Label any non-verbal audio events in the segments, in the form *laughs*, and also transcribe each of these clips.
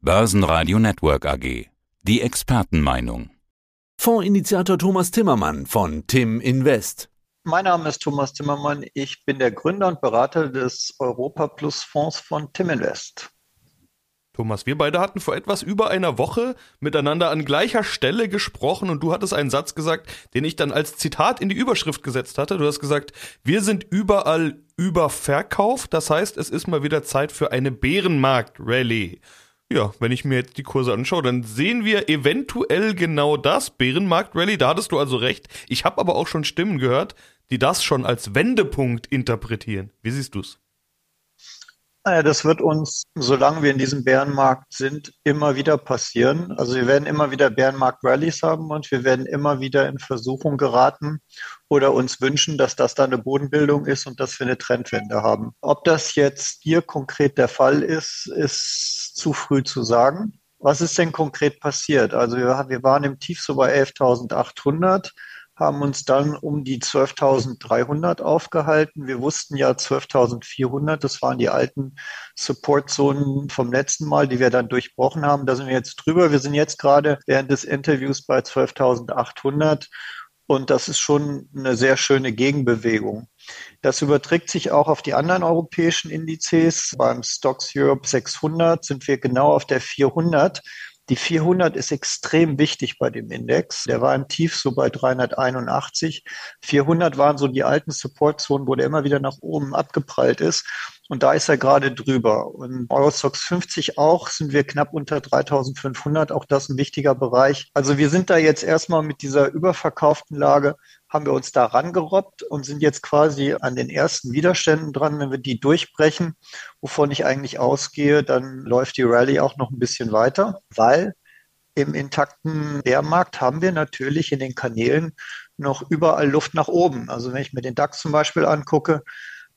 Börsenradio Network AG. Die Expertenmeinung. Fondsinitiator Thomas Timmermann von Tim Invest. Mein Name ist Thomas Timmermann. Ich bin der Gründer und Berater des Europa Plus Fonds von Tim Invest. Thomas, wir beide hatten vor etwas über einer Woche miteinander an gleicher Stelle gesprochen und du hattest einen Satz gesagt, den ich dann als Zitat in die Überschrift gesetzt hatte. Du hast gesagt, wir sind überall überverkauft. Das heißt, es ist mal wieder Zeit für eine Bärenmarkt-Rallye. Ja, wenn ich mir jetzt die Kurse anschaue, dann sehen wir eventuell genau das, Bärenmarkt-Rallye, da hattest du also recht. Ich habe aber auch schon Stimmen gehört, die das schon als Wendepunkt interpretieren. Wie siehst du's? Naja, das wird uns, solange wir in diesem Bärenmarkt sind, immer wieder passieren. Also wir werden immer wieder Bärenmarkt-Rallies haben und wir werden immer wieder in Versuchung geraten oder uns wünschen, dass das da eine Bodenbildung ist und dass wir eine Trendwende haben. Ob das jetzt hier konkret der Fall ist, ist zu früh zu sagen. Was ist denn konkret passiert? Also wir, wir waren im Tief so bei 11.800 haben uns dann um die 12.300 aufgehalten. Wir wussten ja 12.400, das waren die alten Support-Zonen vom letzten Mal, die wir dann durchbrochen haben. Da sind wir jetzt drüber. Wir sind jetzt gerade während des Interviews bei 12.800 und das ist schon eine sehr schöne Gegenbewegung. Das überträgt sich auch auf die anderen europäischen Indizes. Beim Stocks Europe 600 sind wir genau auf der 400. Die 400 ist extrem wichtig bei dem Index. Der war im Tief so bei 381. 400 waren so die alten Supportzonen, wo der immer wieder nach oben abgeprallt ist. Und da ist er gerade drüber. Und Eurostox 50 auch, sind wir knapp unter 3500. Auch das ein wichtiger Bereich. Also wir sind da jetzt erstmal mit dieser überverkauften Lage haben wir uns da rangerobbt und sind jetzt quasi an den ersten Widerständen dran. Wenn wir die durchbrechen, wovon ich eigentlich ausgehe, dann läuft die Rallye auch noch ein bisschen weiter, weil im intakten Bärmarkt haben wir natürlich in den Kanälen noch überall Luft nach oben. Also wenn ich mir den DAX zum Beispiel angucke,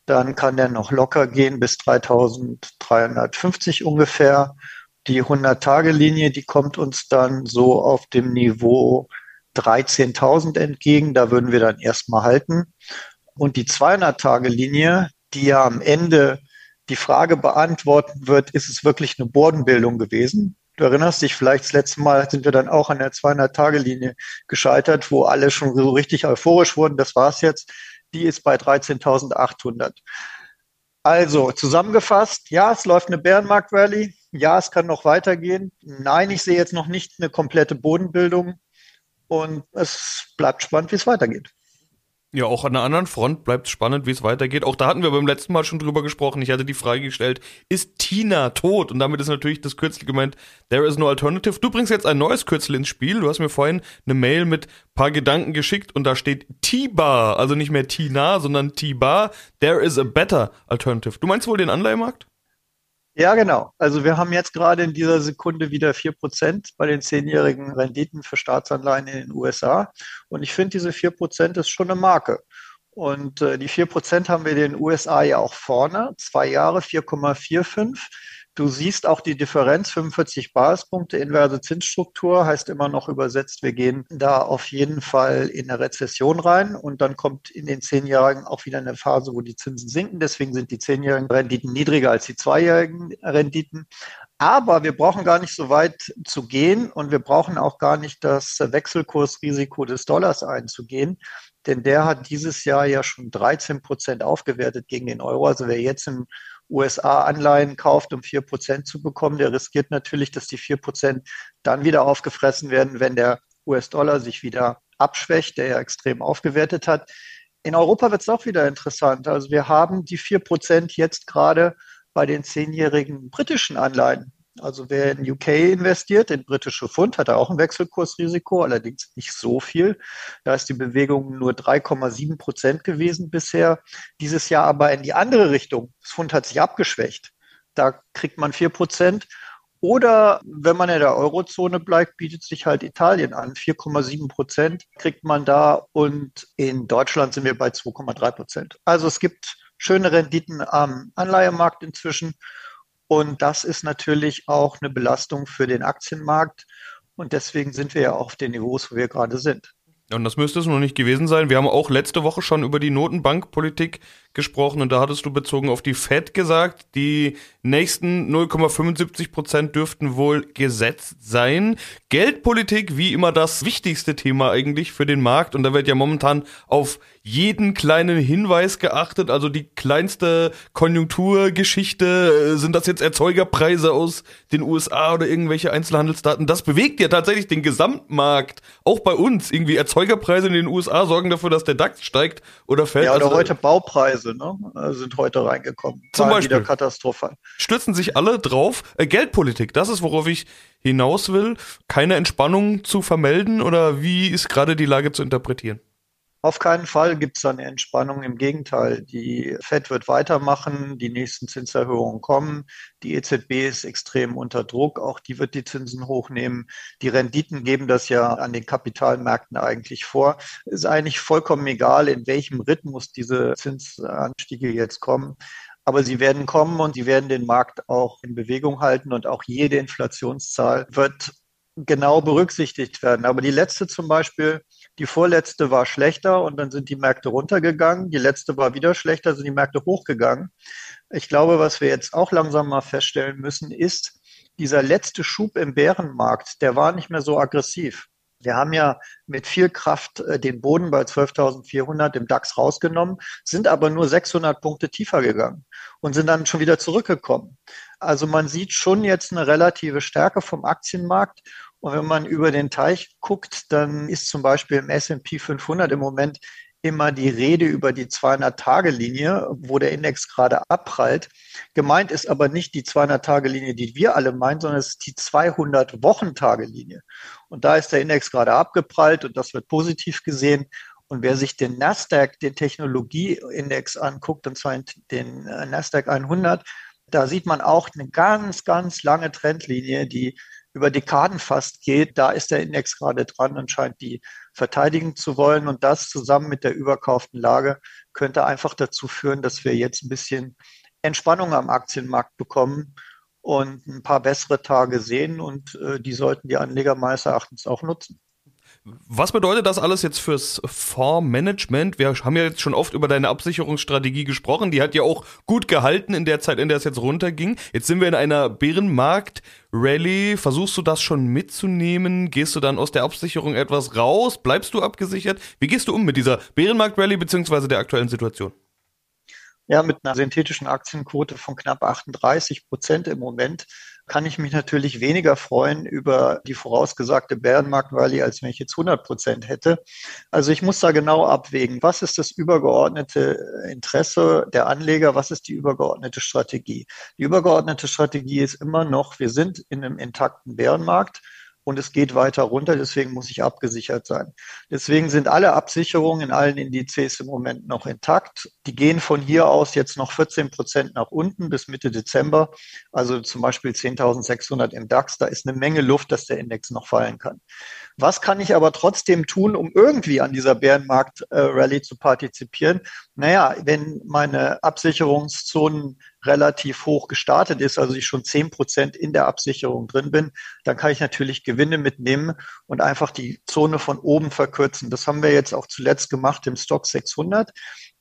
dann kann der noch locker gehen bis 3350 ungefähr. Die 100-Tage-Linie, die kommt uns dann so auf dem Niveau 13.000 entgegen. Da würden wir dann erstmal halten. Und die 200-Tage-Linie, die ja am Ende die Frage beantworten wird, ist es wirklich eine Bodenbildung gewesen? Du erinnerst dich vielleicht, das letzte Mal sind wir dann auch an der 200-Tage-Linie gescheitert, wo alle schon so richtig euphorisch wurden. Das war's jetzt. Die ist bei 13.800. Also zusammengefasst, ja, es läuft eine Bärenmarkt-Rallye. Ja, es kann noch weitergehen. Nein, ich sehe jetzt noch nicht eine komplette Bodenbildung. Und es bleibt spannend, wie es weitergeht. Ja, auch an der anderen Front bleibt es spannend, wie es weitergeht. Auch da hatten wir beim letzten Mal schon drüber gesprochen. Ich hatte die Frage gestellt, ist Tina tot? Und damit ist natürlich das Kürzel gemeint, there is no alternative. Du bringst jetzt ein neues Kürzel ins Spiel. Du hast mir vorhin eine Mail mit paar Gedanken geschickt und da steht T-Bar, also nicht mehr Tina, sondern T-Bar. There is a better alternative. Du meinst wohl den Anleihemarkt? Ja, genau. Also wir haben jetzt gerade in dieser Sekunde wieder vier Prozent bei den zehnjährigen Renditen für Staatsanleihen in den USA. Und ich finde, diese vier Prozent ist schon eine Marke. Und äh, die vier Prozent haben wir in den USA ja auch vorne. Zwei Jahre 4,45. Du siehst auch die Differenz, 45 Basispunkte, inverse Zinsstruktur, heißt immer noch übersetzt, wir gehen da auf jeden Fall in eine Rezession rein und dann kommt in den Zehnjährigen auch wieder eine Phase, wo die Zinsen sinken. Deswegen sind die zehnjährigen Renditen niedriger als die zweijährigen Renditen. Aber wir brauchen gar nicht so weit zu gehen und wir brauchen auch gar nicht das Wechselkursrisiko des Dollars einzugehen, denn der hat dieses Jahr ja schon 13 Prozent aufgewertet gegen den Euro. Also wer jetzt im USA-Anleihen kauft, um vier Prozent zu bekommen, der riskiert natürlich, dass die vier Prozent dann wieder aufgefressen werden, wenn der US-Dollar sich wieder abschwächt, der ja extrem aufgewertet hat. In Europa wird es auch wieder interessant. Also wir haben die vier Prozent jetzt gerade bei den zehnjährigen britischen Anleihen. Also wer in UK investiert, in britische Pfund, hat er auch ein Wechselkursrisiko, allerdings nicht so viel. Da ist die Bewegung nur 3,7 Prozent gewesen bisher. Dieses Jahr aber in die andere Richtung. Das Pfund hat sich abgeschwächt. Da kriegt man vier Prozent. Oder wenn man in der Eurozone bleibt, bietet sich halt Italien an. 4,7 Prozent kriegt man da und in Deutschland sind wir bei 2,3 Prozent. Also es gibt schöne Renditen am Anleihemarkt inzwischen. Und das ist natürlich auch eine Belastung für den Aktienmarkt. Und deswegen sind wir ja auf den Niveaus, wo wir gerade sind. Und das müsste es noch nicht gewesen sein. Wir haben auch letzte Woche schon über die Notenbankpolitik gesprochen und da hattest du bezogen auf die Fed gesagt, die nächsten 0,75 Prozent dürften wohl gesetzt sein. Geldpolitik, wie immer das wichtigste Thema eigentlich für den Markt. Und da wird ja momentan auf jeden kleinen Hinweis geachtet, also die kleinste Konjunkturgeschichte, äh, sind das jetzt Erzeugerpreise aus den USA oder irgendwelche Einzelhandelsdaten, das bewegt ja tatsächlich den Gesamtmarkt, auch bei uns, irgendwie Erzeugerpreise in den USA sorgen dafür, dass der DAX steigt oder fällt. Ja, oder also, heute Baupreise ne, äh, sind heute reingekommen. Zum Beispiel. Wieder katastrophal. Stürzen sich alle drauf. Äh, Geldpolitik, das ist, worauf ich hinaus will. Keine Entspannung zu vermelden oder wie ist gerade die Lage zu interpretieren? Auf keinen Fall gibt es eine Entspannung. Im Gegenteil, die Fed wird weitermachen, die nächsten Zinserhöhungen kommen. Die EZB ist extrem unter Druck, auch die wird die Zinsen hochnehmen. Die Renditen geben das ja an den Kapitalmärkten eigentlich vor. Ist eigentlich vollkommen egal, in welchem Rhythmus diese Zinsanstiege jetzt kommen. Aber sie werden kommen und sie werden den Markt auch in Bewegung halten und auch jede Inflationszahl wird genau berücksichtigt werden. Aber die letzte zum Beispiel, die vorletzte war schlechter und dann sind die Märkte runtergegangen. Die letzte war wieder schlechter, sind die Märkte hochgegangen. Ich glaube, was wir jetzt auch langsam mal feststellen müssen, ist, dieser letzte Schub im Bärenmarkt, der war nicht mehr so aggressiv. Wir haben ja mit viel Kraft äh, den Boden bei 12.400 im DAX rausgenommen, sind aber nur 600 Punkte tiefer gegangen und sind dann schon wieder zurückgekommen. Also man sieht schon jetzt eine relative Stärke vom Aktienmarkt und wenn man über den Teich guckt, dann ist zum Beispiel im S&P 500 im Moment immer die Rede über die 200-Tage-Linie, wo der Index gerade abprallt. Gemeint ist aber nicht die 200-Tage-Linie, die wir alle meinen, sondern es ist die 200-Wochen-Tage-Linie. Und da ist der Index gerade abgeprallt und das wird positiv gesehen. Und wer sich den Nasdaq, den Technologieindex anguckt, und zwar den äh, Nasdaq 100, da sieht man auch eine ganz, ganz lange Trendlinie, die über Dekaden fast geht, da ist der Index gerade dran und scheint die verteidigen zu wollen. Und das zusammen mit der überkauften Lage könnte einfach dazu führen, dass wir jetzt ein bisschen Entspannung am Aktienmarkt bekommen und ein paar bessere Tage sehen. Und äh, die sollten die Anleger meines Erachtens auch nutzen. Was bedeutet das alles jetzt fürs Fondsmanagement? Wir haben ja jetzt schon oft über deine Absicherungsstrategie gesprochen. Die hat ja auch gut gehalten in der Zeit, in der es jetzt runterging. Jetzt sind wir in einer Bärenmarkt-Rallye. Versuchst du das schon mitzunehmen? Gehst du dann aus der Absicherung etwas raus? Bleibst du abgesichert? Wie gehst du um mit dieser Bärenmarkt-Rallye beziehungsweise der aktuellen Situation? Ja, mit einer synthetischen Aktienquote von knapp 38 Prozent im Moment kann ich mich natürlich weniger freuen über die vorausgesagte Bärenmarkt-Rallye, als wenn ich jetzt 100 Prozent hätte. Also ich muss da genau abwägen, was ist das übergeordnete Interesse der Anleger, was ist die übergeordnete Strategie. Die übergeordnete Strategie ist immer noch, wir sind in einem intakten Bärenmarkt und es geht weiter runter, deswegen muss ich abgesichert sein. Deswegen sind alle Absicherungen in allen Indizes im Moment noch intakt. Die gehen von hier aus jetzt noch 14 Prozent nach unten bis Mitte Dezember. Also zum Beispiel 10.600 im DAX. Da ist eine Menge Luft, dass der Index noch fallen kann. Was kann ich aber trotzdem tun, um irgendwie an dieser Bärenmarkt-Rallye zu partizipieren? Naja, wenn meine Absicherungszonen relativ hoch gestartet ist, also ich schon zehn Prozent in der Absicherung drin bin, dann kann ich natürlich Gewinne mitnehmen und einfach die Zone von oben verkürzen. Das haben wir jetzt auch zuletzt gemacht im Stock 600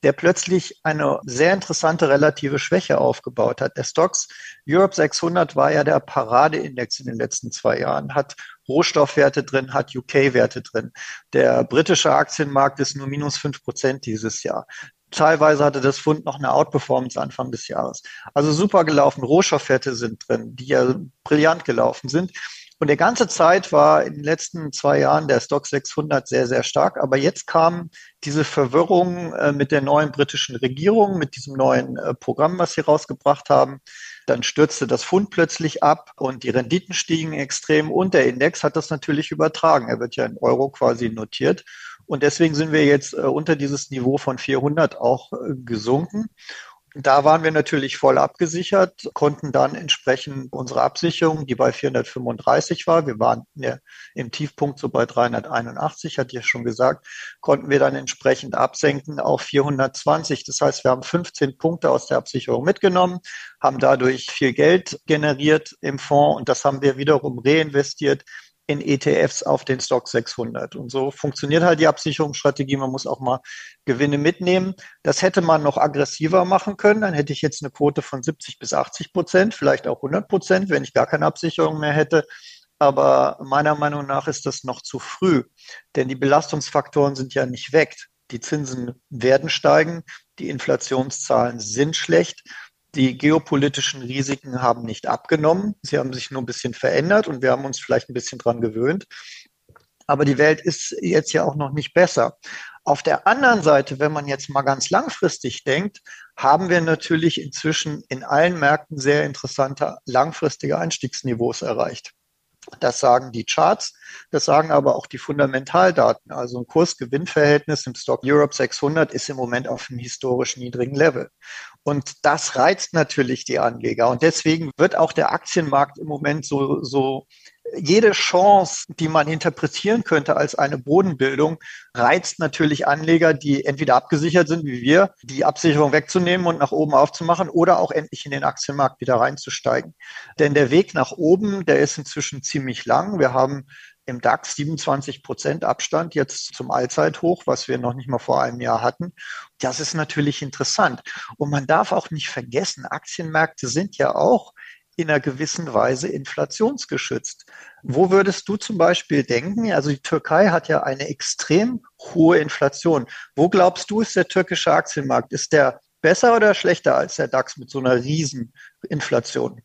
der plötzlich eine sehr interessante relative Schwäche aufgebaut hat. Der Stocks Europe 600 war ja der Paradeindex in den letzten zwei Jahren, hat Rohstoffwerte drin, hat UK-Werte drin. Der britische Aktienmarkt ist nur minus fünf Prozent dieses Jahr. Teilweise hatte das Fund noch eine Outperformance Anfang des Jahres. Also super gelaufen. Rohstoffwerte sind drin, die ja brillant gelaufen sind. Und der ganze Zeit war in den letzten zwei Jahren der Stock 600 sehr, sehr stark. Aber jetzt kam diese Verwirrung äh, mit der neuen britischen Regierung, mit diesem neuen äh, Programm, was sie rausgebracht haben. Dann stürzte das Fund plötzlich ab und die Renditen stiegen extrem und der Index hat das natürlich übertragen. Er wird ja in Euro quasi notiert. Und deswegen sind wir jetzt äh, unter dieses Niveau von 400 auch äh, gesunken. Da waren wir natürlich voll abgesichert, konnten dann entsprechend unsere Absicherung, die bei 435 war, wir waren ja im Tiefpunkt so bei 381, hatte ich ja schon gesagt, konnten wir dann entsprechend absenken auf 420. Das heißt, wir haben 15 Punkte aus der Absicherung mitgenommen, haben dadurch viel Geld generiert im Fonds und das haben wir wiederum reinvestiert in ETFs auf den Stock 600. Und so funktioniert halt die Absicherungsstrategie. Man muss auch mal Gewinne mitnehmen. Das hätte man noch aggressiver machen können. Dann hätte ich jetzt eine Quote von 70 bis 80 Prozent, vielleicht auch 100 Prozent, wenn ich gar keine Absicherung mehr hätte. Aber meiner Meinung nach ist das noch zu früh, denn die Belastungsfaktoren sind ja nicht weg. Die Zinsen werden steigen, die Inflationszahlen sind schlecht, die geopolitischen Risiken haben nicht abgenommen, sie haben sich nur ein bisschen verändert und wir haben uns vielleicht ein bisschen dran gewöhnt. Aber die Welt ist jetzt ja auch noch nicht besser. Auf der anderen Seite, wenn man jetzt mal ganz langfristig denkt, haben wir natürlich inzwischen in allen Märkten sehr interessante langfristige Einstiegsniveaus erreicht. Das sagen die Charts, das sagen aber auch die Fundamentaldaten. Also ein Kurs-Gewinn-Verhältnis im Stock Europe 600 ist im Moment auf einem historisch niedrigen Level. Und das reizt natürlich die Anleger. Und deswegen wird auch der Aktienmarkt im Moment so, so jede Chance, die man interpretieren könnte als eine Bodenbildung, reizt natürlich Anleger, die entweder abgesichert sind wie wir, die Absicherung wegzunehmen und nach oben aufzumachen oder auch endlich in den Aktienmarkt wieder reinzusteigen. Denn der Weg nach oben, der ist inzwischen ziemlich lang. Wir haben im DAX 27 Prozent Abstand jetzt zum Allzeithoch, was wir noch nicht mal vor einem Jahr hatten. Das ist natürlich interessant. Und man darf auch nicht vergessen, Aktienmärkte sind ja auch in einer gewissen Weise inflationsgeschützt. Wo würdest du zum Beispiel denken, also die Türkei hat ja eine extrem hohe Inflation. Wo glaubst du, ist der türkische Aktienmarkt? Ist der besser oder schlechter als der DAX mit so einer riesen Inflation?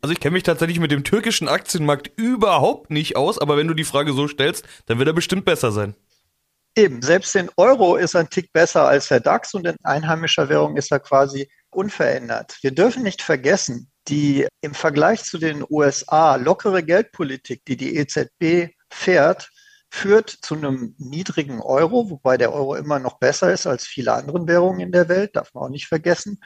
Also ich kenne mich tatsächlich mit dem türkischen Aktienmarkt überhaupt nicht aus, aber wenn du die Frage so stellst, dann wird er bestimmt besser sein. Eben, selbst den Euro ist ein Tick besser als der DAX und in einheimischer Währung ist er quasi unverändert. Wir dürfen nicht vergessen, die im Vergleich zu den USA lockere Geldpolitik, die die EZB fährt, führt zu einem niedrigen Euro, wobei der Euro immer noch besser ist als viele andere Währungen in der Welt, darf man auch nicht vergessen.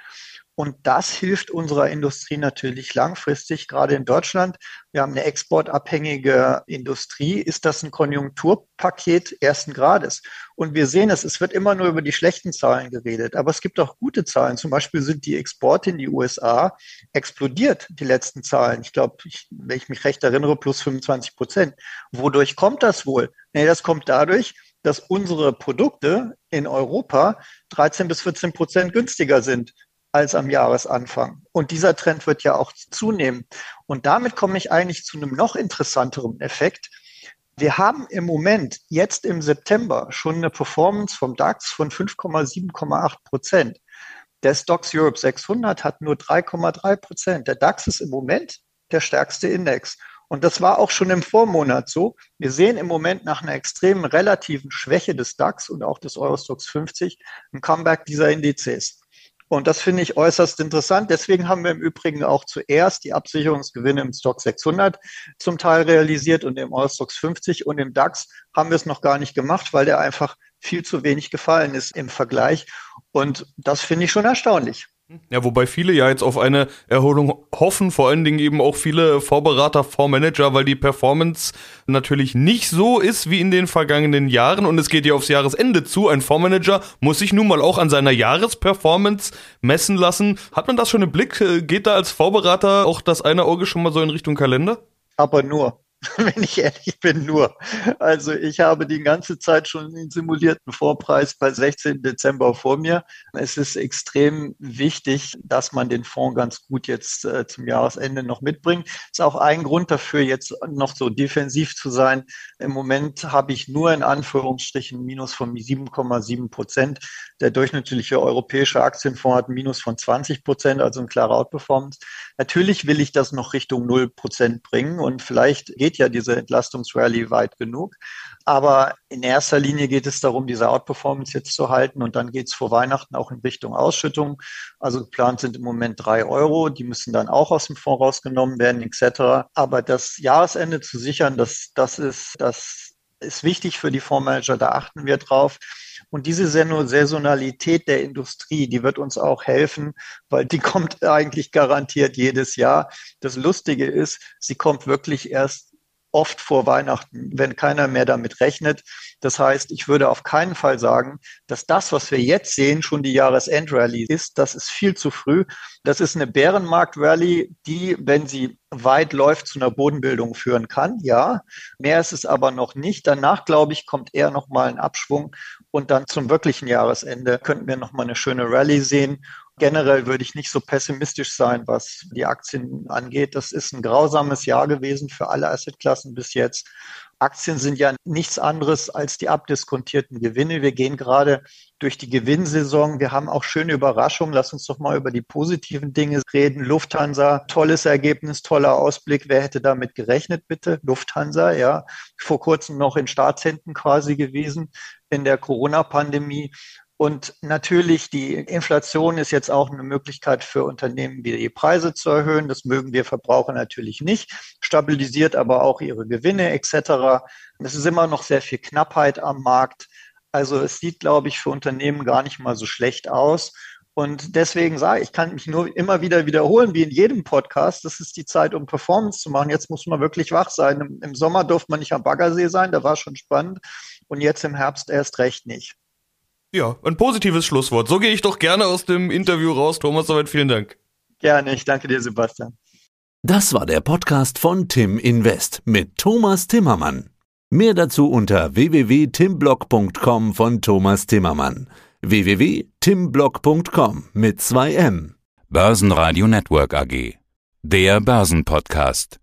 Und das hilft unserer Industrie natürlich langfristig, gerade in Deutschland. Wir haben eine exportabhängige Industrie. Ist das ein Konjunkturpaket ersten Grades? Und wir sehen es, es wird immer nur über die schlechten Zahlen geredet, aber es gibt auch gute Zahlen. Zum Beispiel sind die Exporte in die USA explodiert, die letzten Zahlen. Ich glaube, wenn ich mich recht erinnere, plus 25 Prozent. Wodurch kommt das wohl? Nee, das kommt dadurch, dass unsere Produkte in Europa 13 bis 14 Prozent günstiger sind als am Jahresanfang. Und dieser Trend wird ja auch zunehmen. Und damit komme ich eigentlich zu einem noch interessanteren Effekt. Wir haben im Moment jetzt im September schon eine Performance vom DAX von 5,7,8 Prozent. Der Stocks Europe 600 hat nur 3,3 Prozent. Der DAX ist im Moment der stärkste Index. Und das war auch schon im Vormonat so. Wir sehen im Moment nach einer extremen relativen Schwäche des DAX und auch des Eurostox 50 ein Comeback dieser Indizes. Und das finde ich äußerst interessant. Deswegen haben wir im Übrigen auch zuerst die Absicherungsgewinne im Stock 600 zum Teil realisiert und im Allstocks 50 und im DAX haben wir es noch gar nicht gemacht, weil der einfach viel zu wenig gefallen ist im Vergleich. Und das finde ich schon erstaunlich. Ja, wobei viele ja jetzt auf eine Erholung hoffen, vor allen Dingen eben auch viele Vorberater, Fondsmanager, weil die Performance natürlich nicht so ist wie in den vergangenen Jahren und es geht ja aufs Jahresende zu. Ein Fondsmanager muss sich nun mal auch an seiner Jahresperformance messen lassen. Hat man das schon im Blick? Geht da als Vorberater auch das eine Auge schon mal so in Richtung Kalender? Aber nur. *laughs* wenn ich ehrlich bin, nur. Also ich habe die ganze Zeit schon den simulierten Vorpreis bei 16. Dezember vor mir. Es ist extrem wichtig, dass man den Fonds ganz gut jetzt äh, zum Jahresende noch mitbringt. Ist auch ein Grund dafür, jetzt noch so defensiv zu sein. Im Moment habe ich nur in Anführungsstrichen Minus von 7,7 Prozent. Der durchschnittliche europäische Aktienfonds hat Minus von 20 Prozent, also ein klarer Outperformance. Natürlich will ich das noch Richtung 0 Prozent bringen und vielleicht geht ja diese Entlastungsrally weit genug. Aber in erster Linie geht es darum, diese Outperformance jetzt zu halten und dann geht es vor Weihnachten auch in Richtung Ausschüttung. Also geplant sind im Moment drei Euro, die müssen dann auch aus dem Fonds rausgenommen werden, etc. Aber das Jahresende zu sichern, das, das ist, das ist wichtig für die Fondsmanager, da achten wir drauf. Und diese Saisonalität der Industrie, die wird uns auch helfen, weil die *laughs* kommt eigentlich garantiert jedes Jahr. Das Lustige ist, sie kommt wirklich erst oft vor Weihnachten, wenn keiner mehr damit rechnet. Das heißt, ich würde auf keinen Fall sagen, dass das, was wir jetzt sehen, schon die Jahresendrallye ist. Das ist viel zu früh. Das ist eine Bärenmarkt-Rallye, die, wenn sie weit läuft, zu einer Bodenbildung führen kann. Ja, mehr ist es aber noch nicht. Danach, glaube ich, kommt eher noch mal ein Abschwung und dann zum wirklichen Jahresende könnten wir noch mal eine schöne Rallye sehen. Generell würde ich nicht so pessimistisch sein, was die Aktien angeht. Das ist ein grausames Jahr gewesen für alle Assetklassen bis jetzt. Aktien sind ja nichts anderes als die abdiskontierten Gewinne. Wir gehen gerade durch die Gewinnsaison. Wir haben auch schöne Überraschungen. Lass uns doch mal über die positiven Dinge reden. Lufthansa, tolles Ergebnis, toller Ausblick. Wer hätte damit gerechnet, bitte? Lufthansa, ja. Vor kurzem noch in Staatshänden quasi gewesen in der Corona-Pandemie. Und natürlich, die Inflation ist jetzt auch eine Möglichkeit für Unternehmen, wieder die Preise zu erhöhen. Das mögen wir Verbraucher natürlich nicht, stabilisiert aber auch ihre Gewinne etc. Es ist immer noch sehr viel Knappheit am Markt. Also es sieht, glaube ich, für Unternehmen gar nicht mal so schlecht aus. Und deswegen sage ich, ich kann mich nur immer wieder wiederholen, wie in jedem Podcast. Das ist die Zeit, um Performance zu machen. Jetzt muss man wirklich wach sein. Im Sommer durfte man nicht am Baggersee sein, da war schon spannend. Und jetzt im Herbst erst recht nicht. Ja, ein positives Schlusswort. So gehe ich doch gerne aus dem Interview raus. Thomas, soweit vielen Dank. Gerne, ich danke dir, Sebastian. Das war der Podcast von Tim Invest mit Thomas Timmermann. Mehr dazu unter www.timblock.com von Thomas Timmermann. www.timblock.com mit 2 M. Börsenradio Network AG. Der Börsenpodcast.